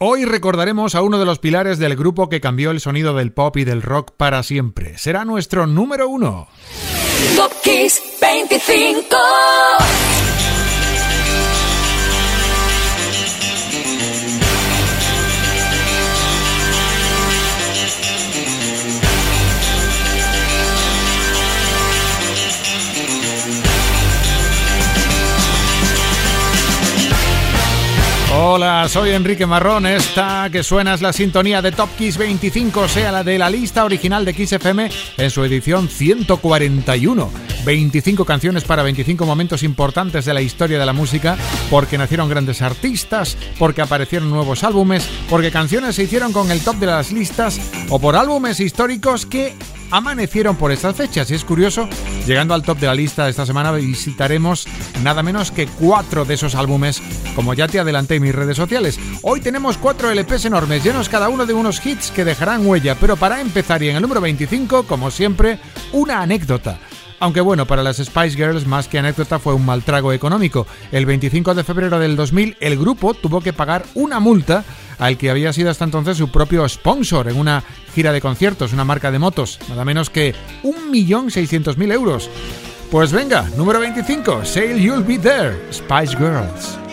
Hoy recordaremos a uno de los pilares del grupo que cambió el sonido del pop y del rock para siempre. Será nuestro número uno. Top Kiss 25. Hola, soy Enrique Marrón. Esta que suena es la sintonía de Top Kiss 25, sea la de la lista original de Kiss FM en su edición 141. 25 canciones para 25 momentos importantes de la historia de la música, porque nacieron grandes artistas, porque aparecieron nuevos álbumes, porque canciones se hicieron con el top de las listas o por álbumes históricos que amanecieron por estas fechas. Y es curioso, llegando al top de la lista de esta semana visitaremos nada menos que cuatro de esos álbumes, como ya te adelanté en mis redes sociales. Hoy tenemos cuatro LPs enormes, llenos cada uno de unos hits que dejarán huella, pero para empezar y en el número 25, como siempre, una anécdota. Aunque bueno, para las Spice Girls más que anécdota fue un mal trago económico. El 25 de febrero del 2000 el grupo tuvo que pagar una multa al que había sido hasta entonces su propio sponsor en una gira de conciertos, una marca de motos, nada menos que 1.600.000 euros. Pues venga, número 25, Sail You'll Be There, Spice Girls.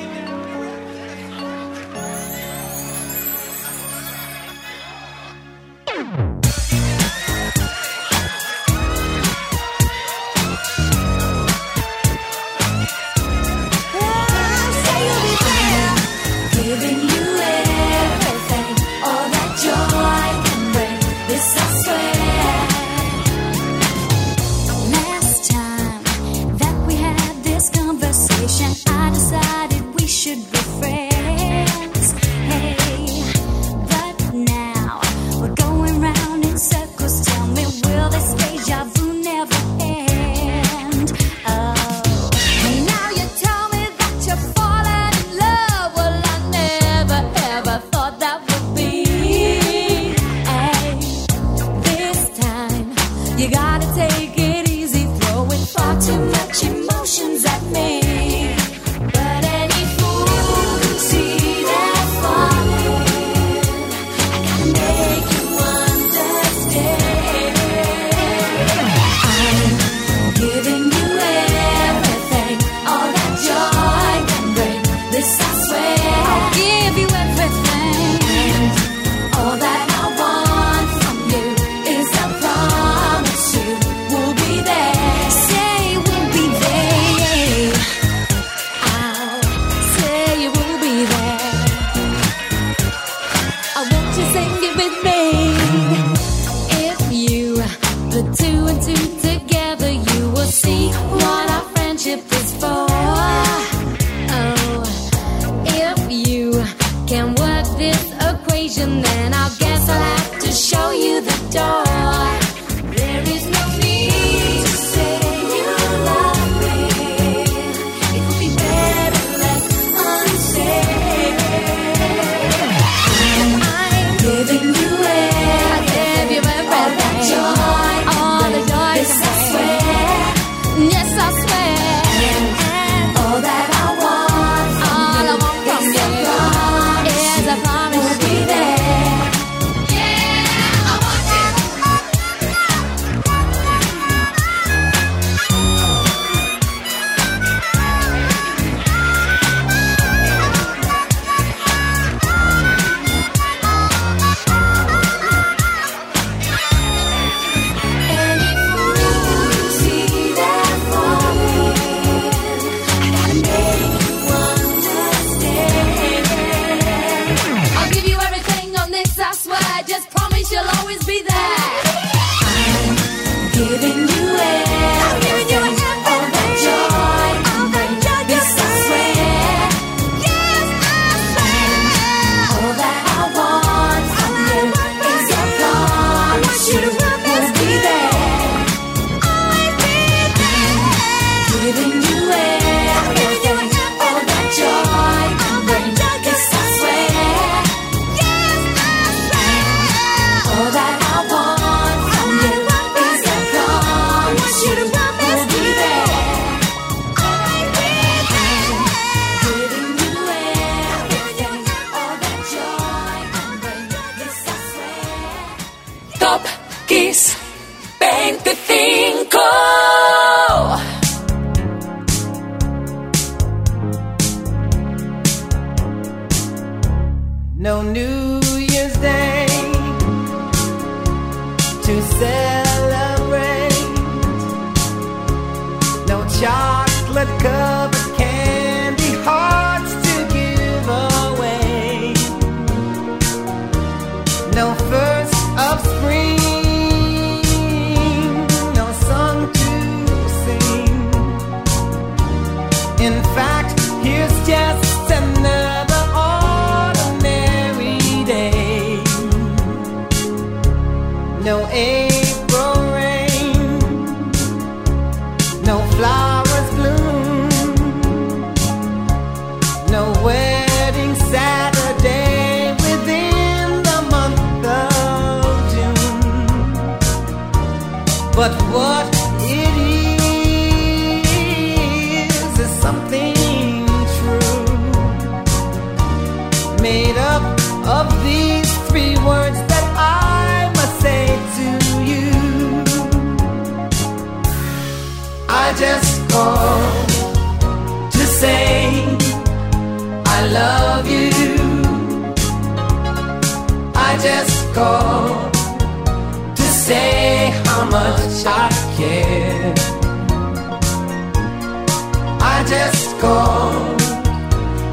Just called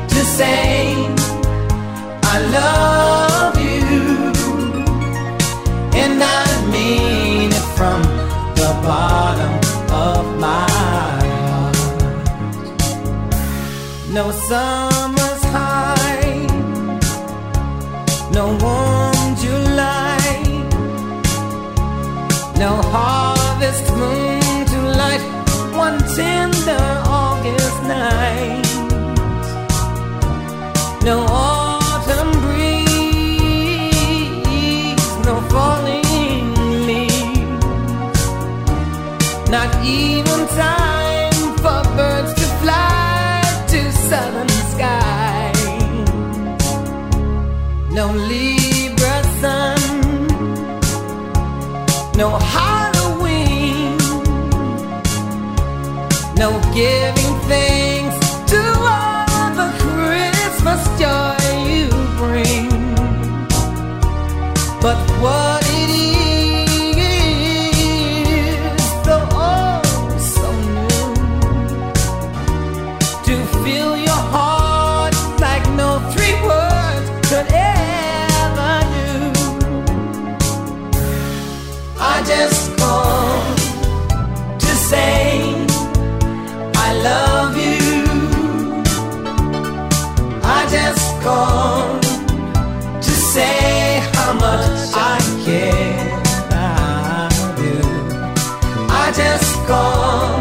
to say I love you, and I mean it from the bottom of my heart. No summer's high, no warm July, no harvest not even time for birds to fly to southern skies. No Libra sun, no Halloween, no giving thanks to all the Christmas joy you bring. But what just to say how much I care. I do. I just called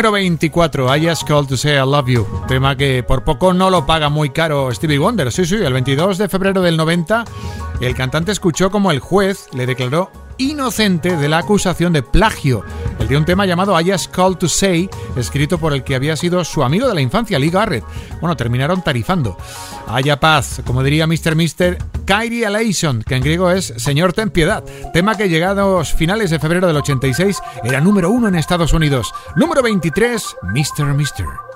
Número 24, I Just Called to Say I Love You. Tema que por poco no lo paga muy caro Stevie Wonder. Sí, sí, el 22 de febrero del 90, el cantante escuchó como el juez le declaró inocente de la acusación de plagio. El de un tema llamado I Just Called to Say, escrito por el que había sido su amigo de la infancia, Lee Garrett. Bueno, terminaron tarifando. Haya paz, como diría Mr. Mister, Kyrie Eleison, que en griego es Señor ten piedad. Tema que llegados finales de febrero del 86 era número uno en Estados Unidos. Número 23, Mr. Mister.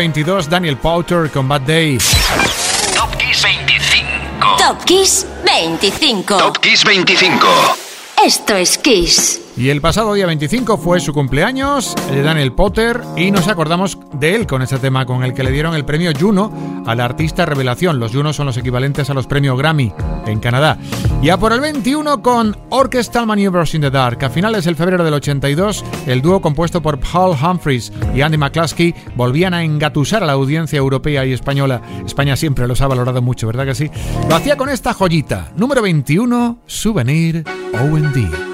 22, Daniel Powter con Bad Day. Top Kiss 25. Top Kiss 25. Top Kiss 25. Esto es Kiss. Y el pasado día 25 fue su cumpleaños, el de Daniel Potter, y nos acordamos de él con ese tema con el que le dieron el premio Juno a la artista revelación. Los Junos son los equivalentes a los premios Grammy en Canadá. Y a por el 21 con Orchestral Maneuvers in the Dark. A finales del febrero del 82, el dúo compuesto por Paul Humphries y Andy McCluskey volvían a engatusar a la audiencia europea y española. España siempre los ha valorado mucho, ¿verdad que sí? Lo hacía con esta joyita. Número 21, Souvenir OD.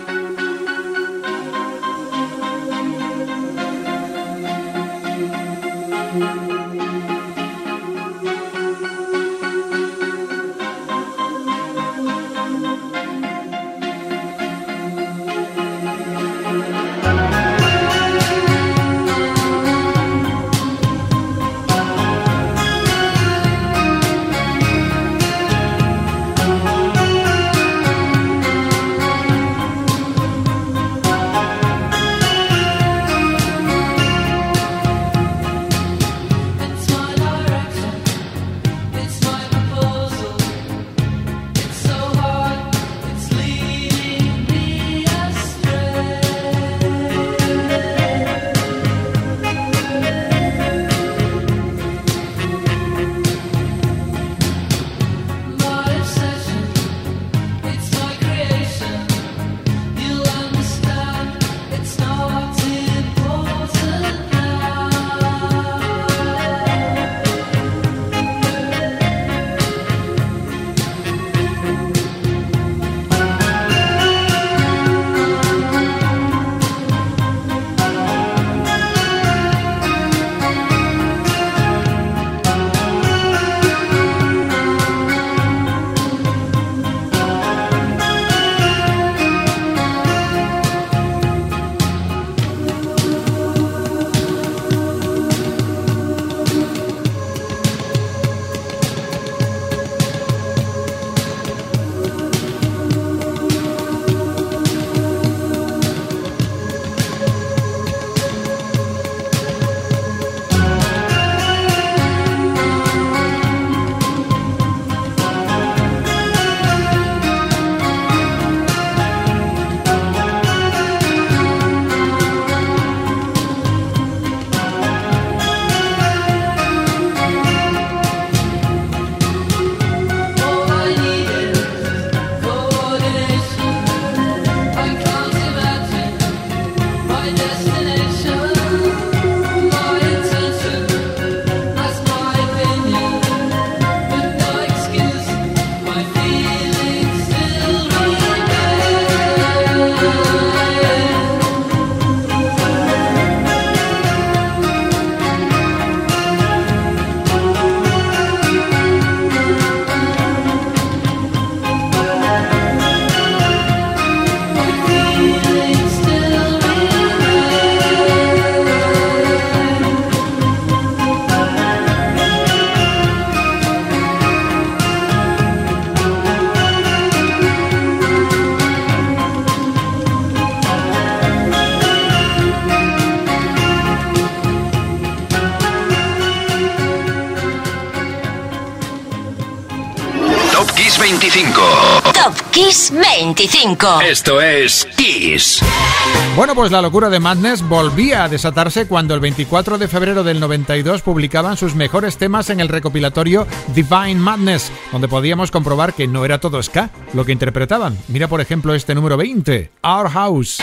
25. Top Kiss 25. Esto es Kiss. Bueno, pues la locura de Madness volvía a desatarse cuando el 24 de febrero del 92 publicaban sus mejores temas en el recopilatorio Divine Madness, donde podíamos comprobar que no era todo ska lo que interpretaban. Mira, por ejemplo, este número 20, Our House.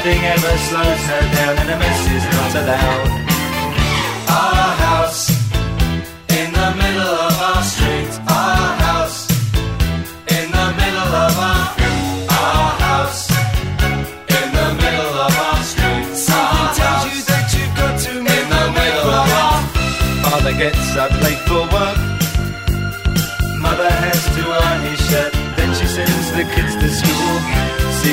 Nothing ever slows her down, and a mess is not allowed. Our house in the middle of our street. Our house in the middle of our our house in the middle of our street. Something tells you that you've got to in the middle of our father gets up late for work. Mother has to iron his shirt. Then she sends the kids.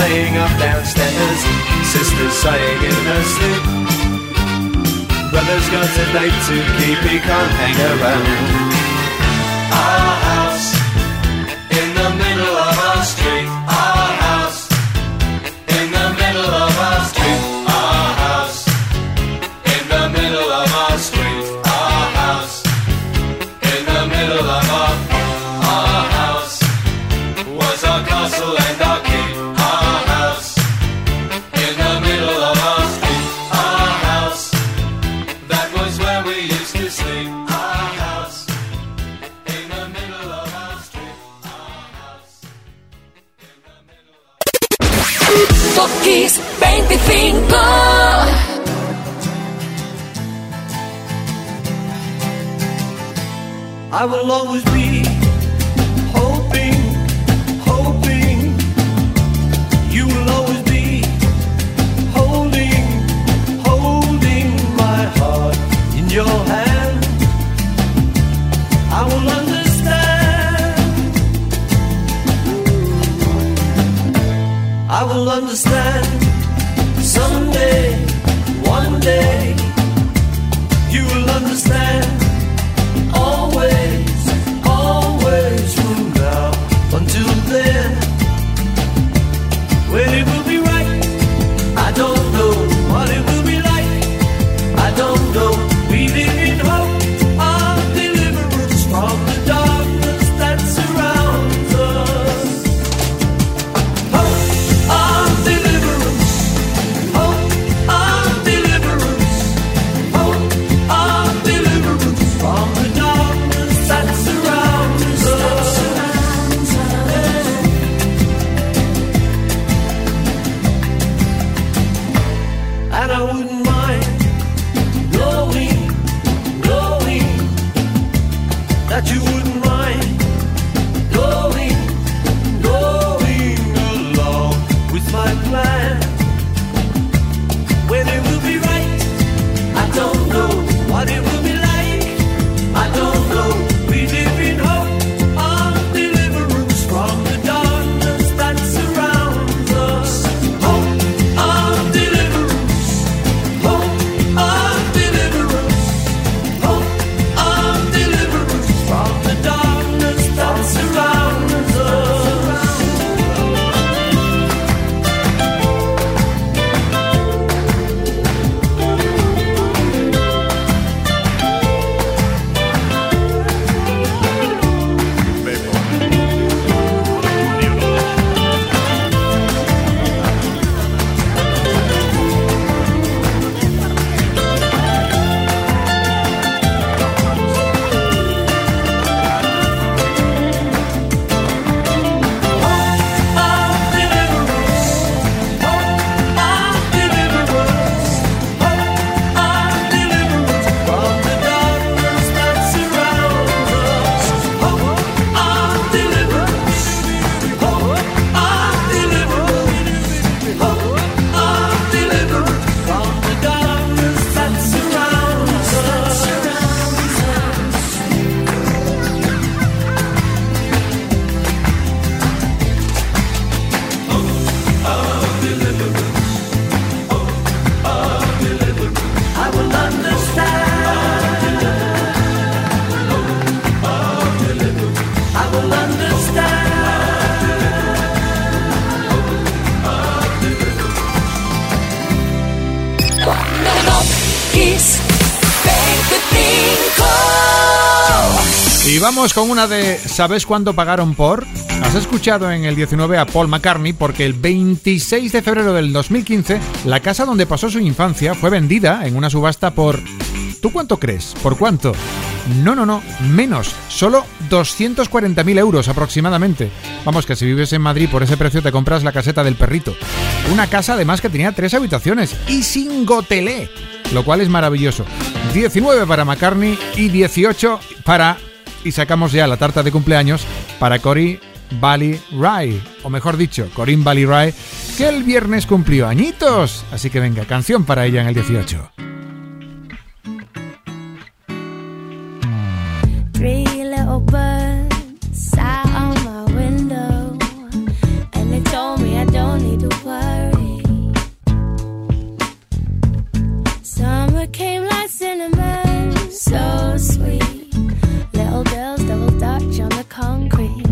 Playing up downstairs. Sister's sighing in her sleep. Brother's got a date to keep, he can't hang around. Our house vamos con una de ¿Sabes cuándo pagaron por? Has escuchado en el 19 a Paul McCartney porque el 26 de febrero del 2015 la casa donde pasó su infancia fue vendida en una subasta por... ¿Tú cuánto crees? ¿Por cuánto? No, no, no, menos, solo 240.000 euros aproximadamente. Vamos, que si vives en Madrid por ese precio te compras la caseta del perrito. Una casa además que tenía tres habitaciones y sin gotelé, lo cual es maravilloso. 19 para McCartney y 18 para, y sacamos ya la tarta de cumpleaños, para Cory Bally Rai, o mejor dicho, Corinne Bally Rai, que el viernes cumplió añitos. Así que venga, canción para ella en el 18. Three little birds sat on my window, and they told me I don't need to worry. Summer came like cinnamon, so sweet. On the concrete.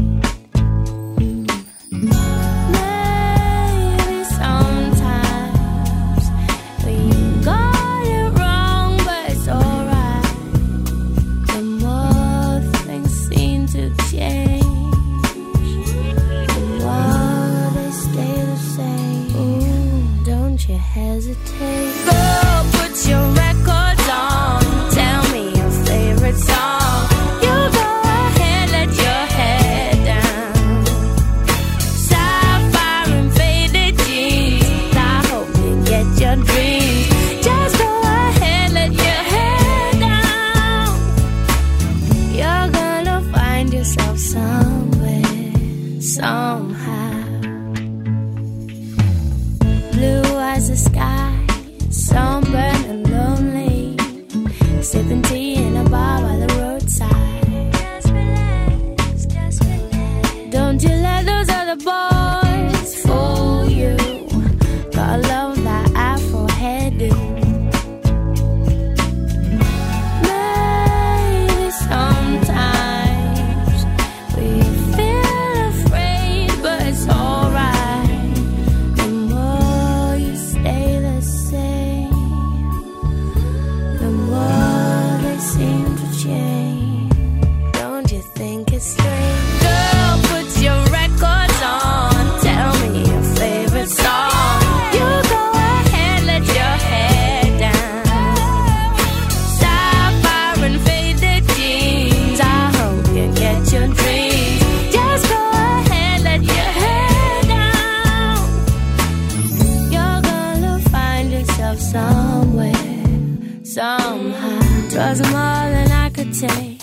Twas more than I could take.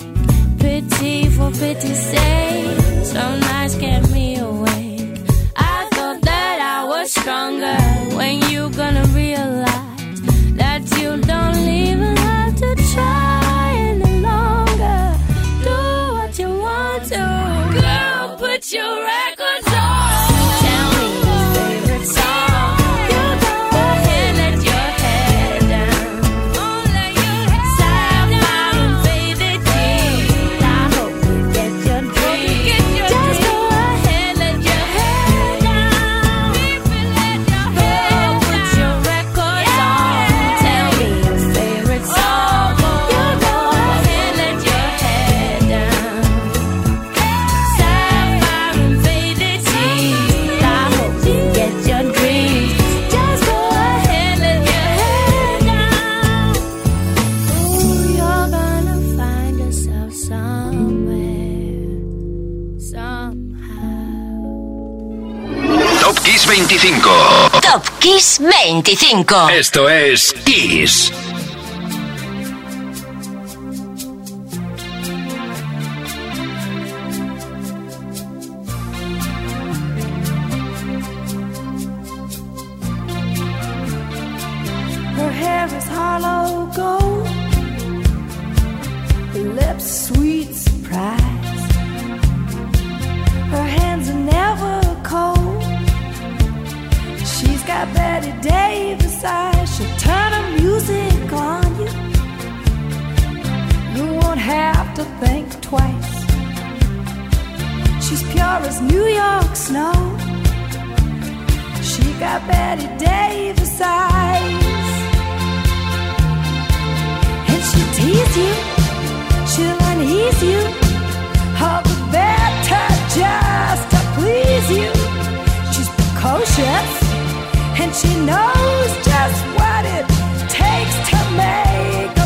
Pity for pity's sake. Some nights kept me awake. I thought that I was stronger. When you gonna realize that you don't even have to try any longer? Do what you want to. Girl, put your records Kiss 25. Esto es Kiss. Betty Davis eyes. She'll turn her music on you. You won't have to think twice. She's pure as New York snow. She got Betty Davis eyes. And she'll tease you, she'll unease you. all the better just to please you. She's precocious and she knows just what it takes to make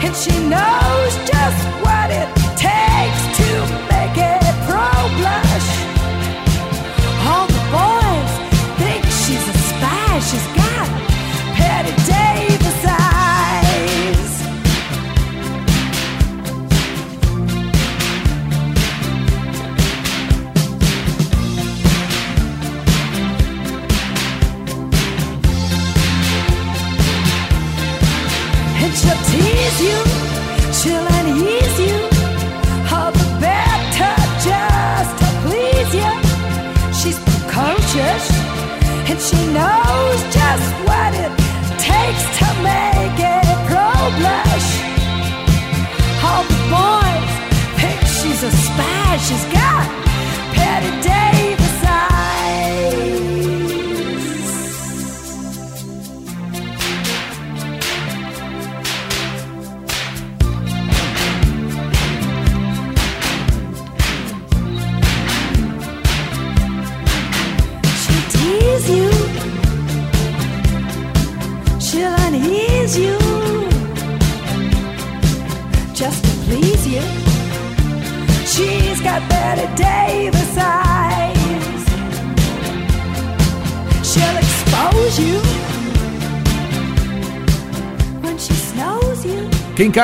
and she knows just what it takes to make a pro blush.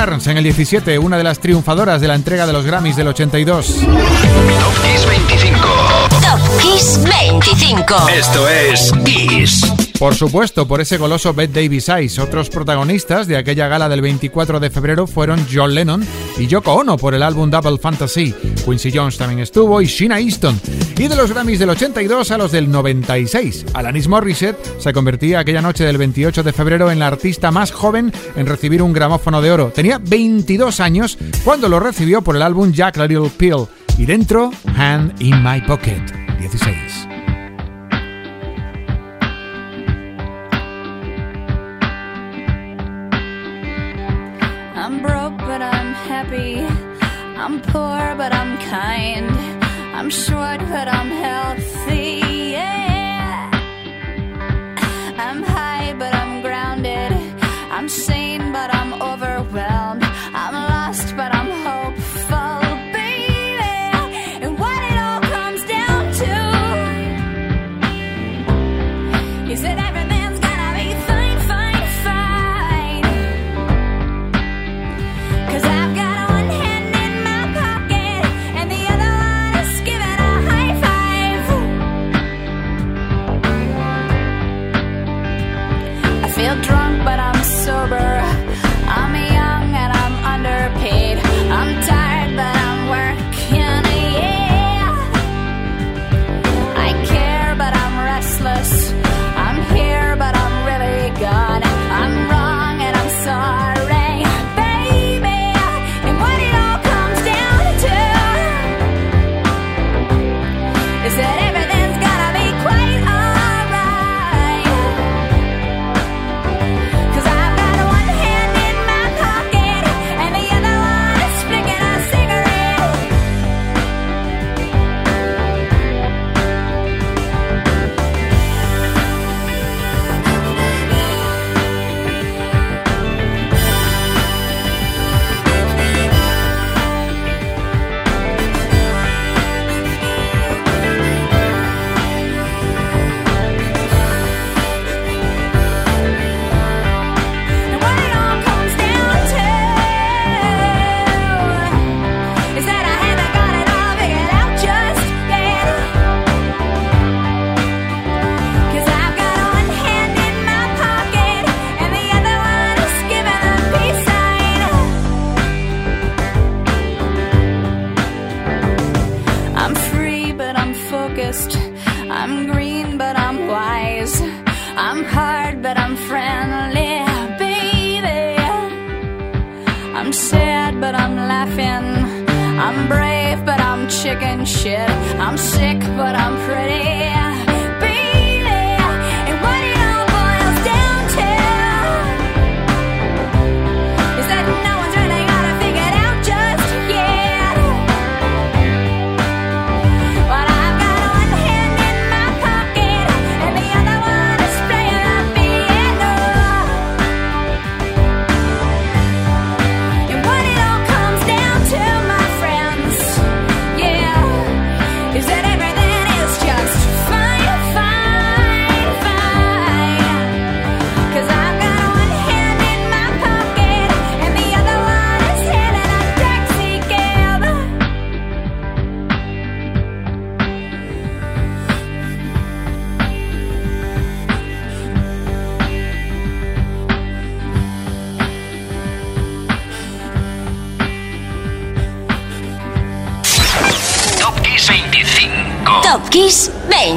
Carnes en el 17, una de las triunfadoras de la entrega de los Grammys del 82. Top Kiss 25. Top Kiss 25. Esto es Kiss. Por supuesto, por ese goloso Bette Davis Eyes. Otros protagonistas de aquella gala del 24 de febrero fueron John Lennon y Yoko Ono por el álbum Double Fantasy. Quincy Jones también estuvo y Sheena Easton. Y de los Grammys del 82 a los del 96. Alanis Morissette se convertía aquella noche del 28 de febrero en la artista más joven en recibir un gramófono de oro. Tenía 22 años cuando lo recibió por el álbum Jack Little Pill. Y dentro, Hand in My Pocket. 16. Poor, but I'm kind. I'm short, but I'm healthy.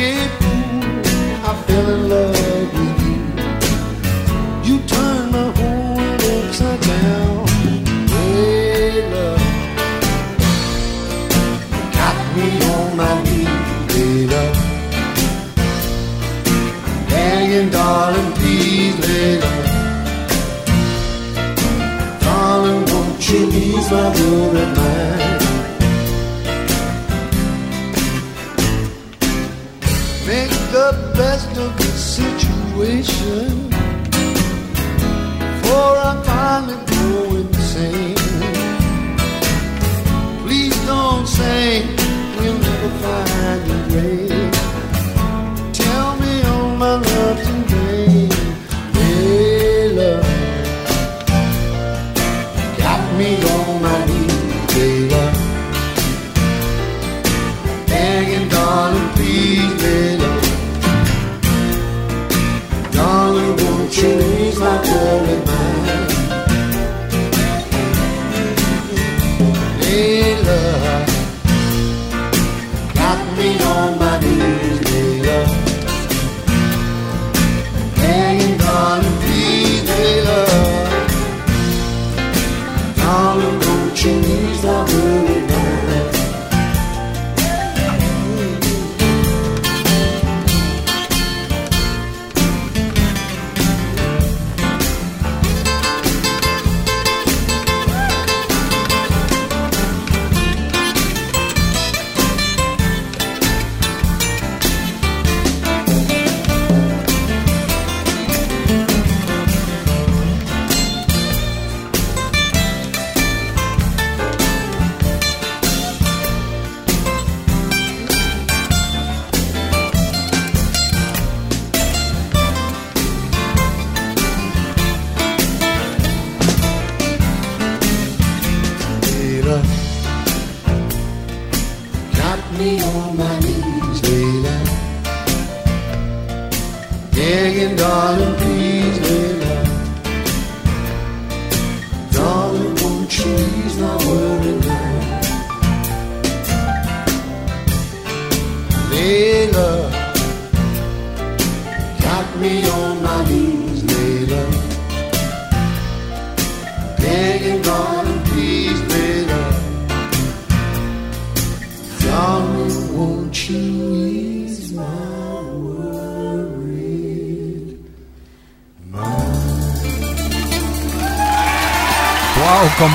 keep opportunities I believe.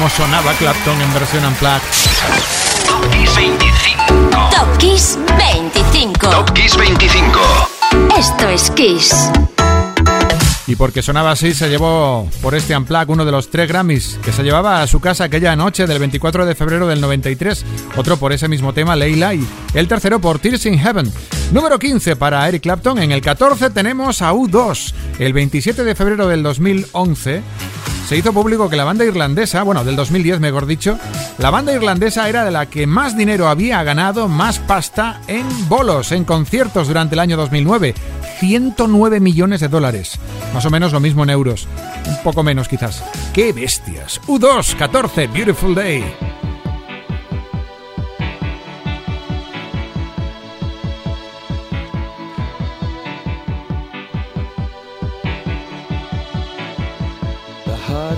Cómo sonaba Clapton en versión unplugged. Top Kiss 25. Top Kiss 25. Top Kiss 25. Esto es Kiss. Y porque sonaba así, se llevó por este Unplug uno de los tres Grammys que se llevaba a su casa aquella noche del 24 de febrero del 93. Otro por ese mismo tema, Leila, y el tercero por Tears in Heaven. Número 15 para Eric Clapton. En el 14 tenemos a U2. El 27 de febrero del 2011 se hizo público que la banda irlandesa, bueno, del 2010 mejor dicho, la banda irlandesa era de la que más dinero había ganado, más pasta en bolos, en conciertos durante el año 2009. 109 millones de dólares. Más o menos lo mismo en euros. Un poco menos quizás. ¡Qué bestias! U2, 14, Beautiful Day.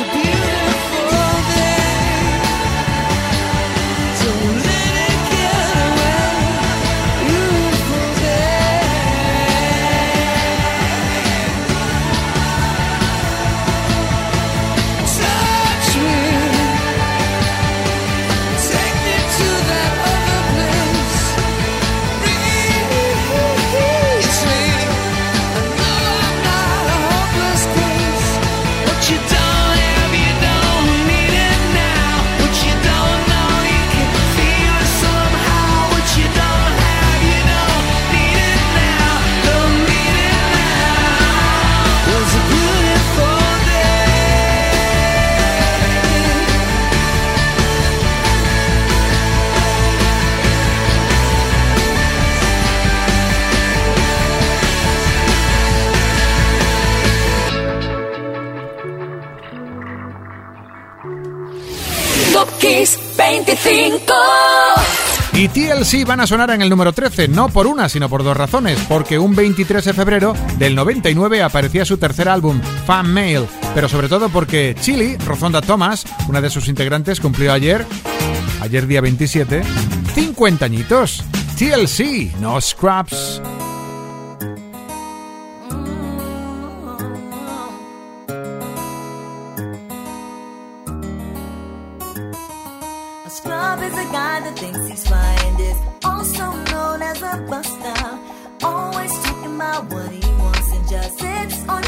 a beautiful Sí, van a sonar en el número 13, no por una, sino por dos razones, porque un 23 de febrero del 99 aparecía su tercer álbum, Fan Mail, pero sobre todo porque Chili, Rofonda Thomas, una de sus integrantes, cumplió ayer, ayer día 27, 50 añitos. TLC, no scraps. now. Always talking about what he wants and just sits on